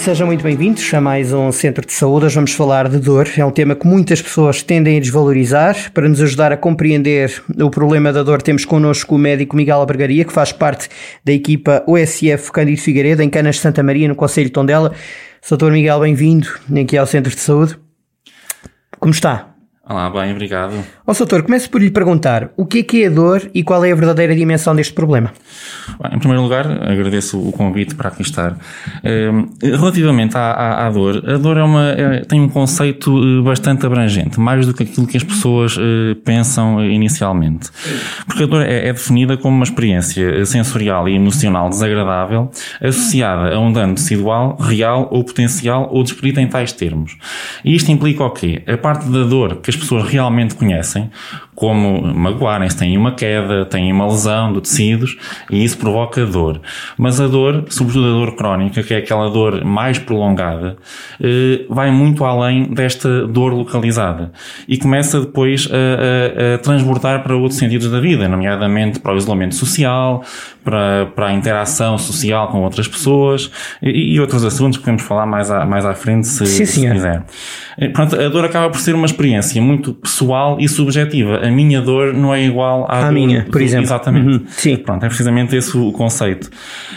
Sejam muito bem-vindos a mais um Centro de Saúde. Hoje vamos falar de dor. É um tema que muitas pessoas tendem a desvalorizar. Para nos ajudar a compreender o problema da dor, temos connosco o médico Miguel Albergaria, que faz parte da equipa OSF Cândido Figueiredo, em Canas de Santa Maria, no Conselho de Tondela. Doutor Miguel, bem-vindo aqui ao Centro de Saúde. Como está? Olá, bem, obrigado. Ó, doutor, começo por lhe perguntar o que é que é a dor e qual é a verdadeira dimensão deste problema? Bem, em primeiro lugar, agradeço o convite para aqui estar. Ehm, relativamente à, à, à dor, a dor é uma, é, tem um conceito eh, bastante abrangente, mais do que aquilo que as pessoas uh, pensam inicialmente. Porque a dor é, é, definida como uma experiência sensorial e emocional desagradável associada a um dano tecidual, real ou potencial ou descrita em tais termos. E isto implica o quê? A parte da dor que as pessoas realmente conhecem, como magoarem-se, têm uma queda, têm uma lesão de tecidos e isso provoca dor. Mas a dor, sobretudo a dor crónica, que é aquela dor mais prolongada, eh, vai muito além desta dor localizada e começa depois a, a, a transbordar para outros sentidos da vida, nomeadamente para o isolamento social, para, para a interação social com outras pessoas e, e outros assuntos que podemos falar mais à, mais à frente se, Sim, se quiser. Eh, portanto, a dor acaba por ser uma experiência muito pessoal e subjetiva a minha dor não é igual à, à minha, por exemplo. Exatamente. Uhum. Sim. Pronto, é precisamente esse o conceito.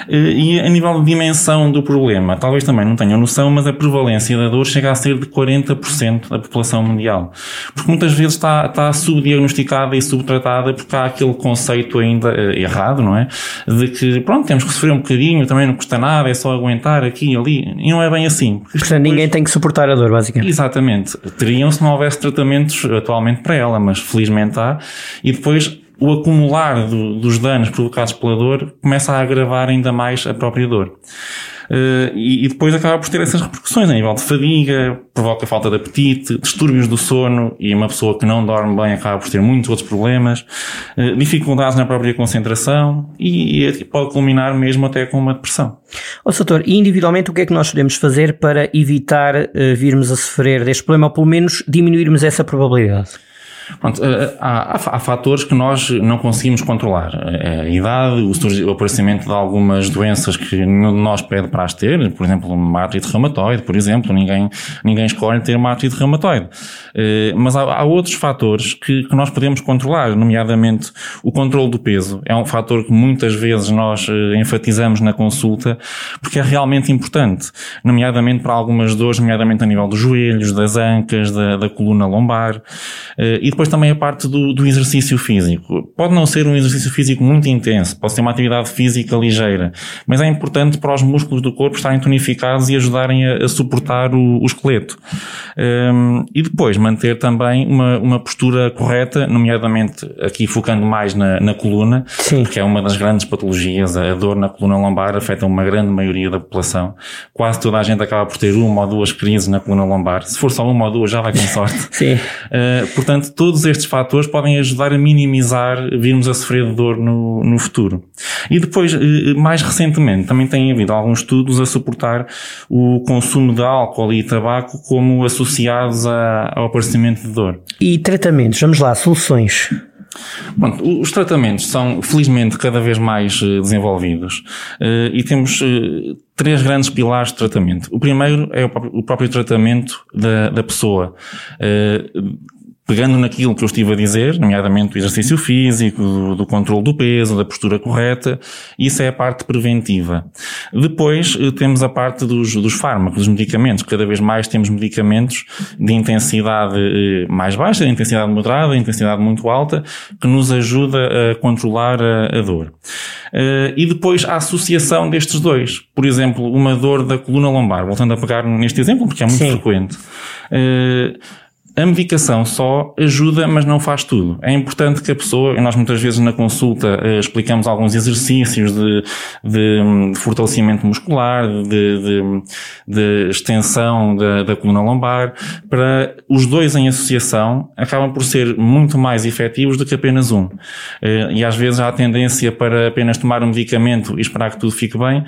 E a nível de dimensão do problema, talvez também não tenham noção, mas a prevalência da dor chega a ser de 40% da população mundial. Porque muitas vezes está, está subdiagnosticada e subtratada porque há aquele conceito ainda eh, errado, não é? De que, pronto, temos que sofrer um bocadinho, também não custa nada, é só aguentar aqui e ali. E não é bem assim. Portanto, depois... ninguém tem que suportar a dor, basicamente. Exatamente. Teriam se não houvesse tratamentos atualmente para ela, mas felizmente e depois o acumular do, dos danos provocados pela dor começa a agravar ainda mais a própria dor. Uh, e, e, depois acaba por ter essas repercussões a nível de fadiga, provoca falta de apetite, distúrbios do sono e uma pessoa que não dorme bem acaba por ter muitos outros problemas, uh, dificuldades na própria concentração e, e, pode culminar mesmo até com uma depressão. Ó oh, doutor, e individualmente o que é que nós podemos fazer para evitar uh, virmos a sofrer deste problema ou pelo menos diminuirmos essa probabilidade? Pronto, eh, há, há, há, fatores que nós não conseguimos controlar. Eh, a idade, o, o aparecimento de algumas doenças que nós pede para as ter, por exemplo, uma artrite reumatoide, por exemplo, ninguém, ninguém escolhe ter uma artrite reumatoide. Eh, mas há, há outros fatores que, que, nós podemos controlar, nomeadamente o controle do peso. É um fator que muitas vezes nós enfatizamos na consulta, porque é realmente importante, nomeadamente para algumas dores, nomeadamente a nível dos joelhos, das ancas, da, da coluna lombar. E depois também a parte do, do, exercício físico. Pode não ser um exercício físico muito intenso, pode ser uma atividade física ligeira, mas é importante para os músculos do corpo estarem tonificados e ajudarem a, a suportar o, o esqueleto. Um, e depois manter também uma, uma postura correta, nomeadamente aqui focando mais na, na coluna, Sim. porque é uma das grandes patologias, a dor na coluna lombar afeta uma grande maioria da população. Quase toda a gente acaba por ter uma ou duas crises na coluna lombar. Se for só uma ou duas, já vai com sorte. Sim. Uh, portanto, todos estes fatores podem ajudar a minimizar virmos a sofrer de dor no, no futuro. E depois, eh, mais recentemente, também tem havido alguns estudos a suportar o consumo de álcool e tabaco como associados a, ao aparecimento de dor. E tratamentos, vamos lá, soluções. Pronto, os tratamentos são, felizmente, cada vez mais eh, desenvolvidos eh, e temos três grandes pilares de tratamento. O primeiro é o próprio tratamento da, da pessoa pegando naquilo que eu estive a dizer, nomeadamente o exercício físico, do, do controle do peso, da postura correta, isso é a parte preventiva. Depois eh, temos a parte dos, dos fármacos, dos medicamentos. Cada vez mais temos medicamentos de intensidade eh, mais baixa, de intensidade moderada, de intensidade muito alta, que nos ajuda a controlar a, a dor. Uh, e depois a associação destes dois. Por exemplo, uma dor da coluna lombar, voltando a pegar neste exemplo, porque é muito Sim. frequente. A medicação só ajuda, mas não faz tudo. É importante que a pessoa, nós muitas vezes na consulta uh, explicamos alguns exercícios de, de, de fortalecimento muscular, de, de, de extensão da, da coluna lombar, para os dois em associação acabam por ser muito mais efetivos do que apenas um. Uh, e às vezes há a tendência para apenas tomar um medicamento e esperar que tudo fique bem,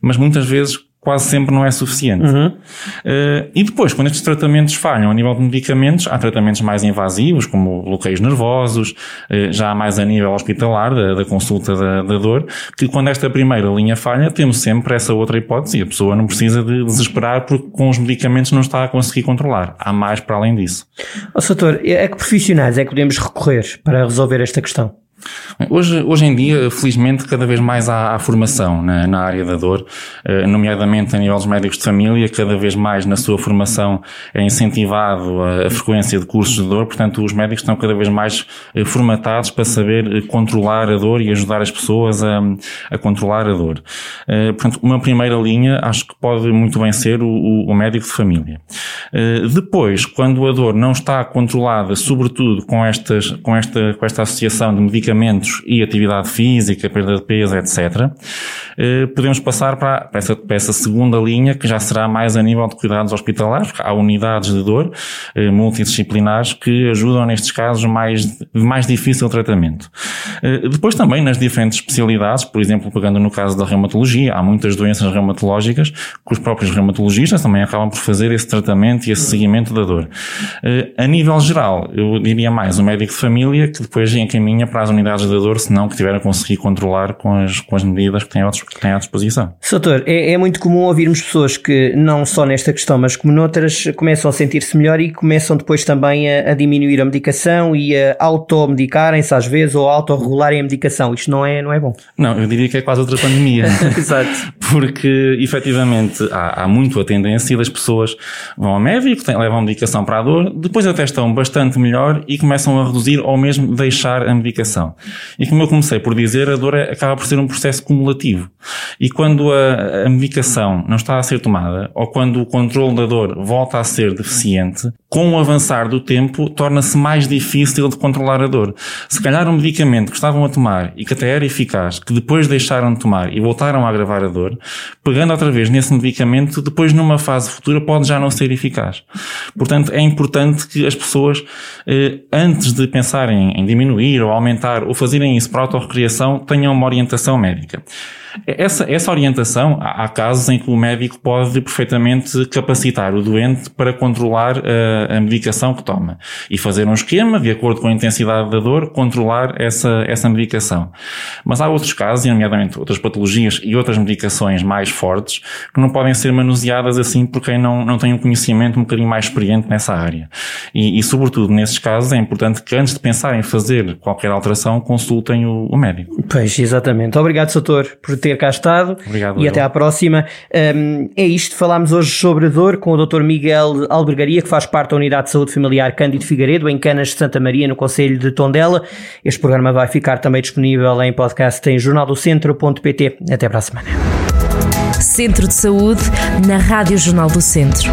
mas muitas vezes quase sempre não é suficiente. Uhum. Uh, e depois, quando estes tratamentos falham a nível de medicamentos, há tratamentos mais invasivos, como bloqueios nervosos, uh, já mais a nível hospitalar, da, da consulta da, da, dor, que quando esta primeira linha falha, temos sempre essa outra hipótese e a pessoa não precisa de desesperar porque com os medicamentos não está a conseguir controlar. Há mais para além disso. Oh, doutor, a que profissionais é que podemos recorrer para resolver esta questão? Hoje, hoje em dia, felizmente, cada vez mais há, há formação na, na, área da dor, eh, nomeadamente a nível dos médicos de família, cada vez mais na sua formação é incentivado a, a frequência de cursos de dor, portanto os médicos estão cada vez mais eh, formatados para saber eh, controlar a dor e ajudar as pessoas a, a controlar a dor. Portanto, uma primeira linha acho que pode muito bem ser o, o médico de família. Depois, quando a dor não está controlada, sobretudo com, estas, com, esta, com esta associação de medicamentos medicamentos e atividade física, perda de peso, etc., eh, podemos passar para, essa, para essa segunda linha, que já será mais a nível de cuidados hospitalares, há unidades de dor eh, multidisciplinares que ajudam nestes casos mais, de mais difícil tratamento. Eh, depois também nas diferentes especialidades, por exemplo, pegando no caso da reumatologia, há muitas doenças reumatológicas que os próprios reumatologistas também acabam por fazer esse tratamento e esse seguimento da dor. A nível geral, eu diria mais o médico de família que depois encaminha para as unidades unidades de dor, senão que tiver a conseguir controlar com as, com as medidas que têm, que têm à disposição. Doutor, é, é muito comum ouvirmos pessoas que, não só nesta questão, mas como noutras, começam a sentir-se melhor e começam depois também a, a diminuir a medicação e a automedicarem-se às vezes ou a autorregularem a medicação. Isto não é, não é bom. Não, eu diria que é quase outra pandemia. Exato. Porque, efetivamente, há, há muito a tendência das pessoas vão ao médico, têm, levam a medicação para a dor, depois até estão bastante melhor e começam a reduzir ou mesmo deixar a medicação. E como eu comecei por dizer, a dor é, acaba por ser um processo cumulativo. E quando a, a medicação não está a ser tomada, ou quando o controle da dor volta a ser deficiente, com o avançar do tempo, torna-se mais difícil de controlar a dor. Se calhar um medicamento que estavam a tomar e que até era eficaz, que depois deixaram de tomar e voltaram a agravar a dor, pegando outra vez nesse medicamento, depois numa fase futura pode já não ser eficaz. Portanto, é importante que as pessoas, eh, antes de pensarem em diminuir ou aumentar ou fazerem isso para autorrecriação tenham uma orientação médica. Essa, essa orientação, há casos em que o médico pode perfeitamente capacitar o doente para controlar a, eh, a medicação que toma e fazer um esquema, de acordo com a intensidade da dor, controlar essa, essa medicação. Mas há outros casos, nomeadamente outras patologias e outras medicações mais fortes, que não podem ser manuseadas assim por quem não, não tem um conhecimento um bocadinho mais experiente nessa área. E, e sobretudo nesses casos, é importante que antes de pensar em fazer qualquer alteração, consultem o, o médico. Pois, exatamente. Obrigado, doutor, por ter cá estado. Obrigado. E eu. até à próxima. Um, é isto, falámos hoje sobre dor com o Dr. Miguel Albergaria, que faz parte da Unidade de Saúde Familiar Cândido Figueiredo, em Canas de Santa Maria, no Conselho de Tondela. Este programa vai ficar também disponível em podcast em jornaldocentro.pt. Até para a semana. Centro de Saúde, na Rádio Jornal do Centro.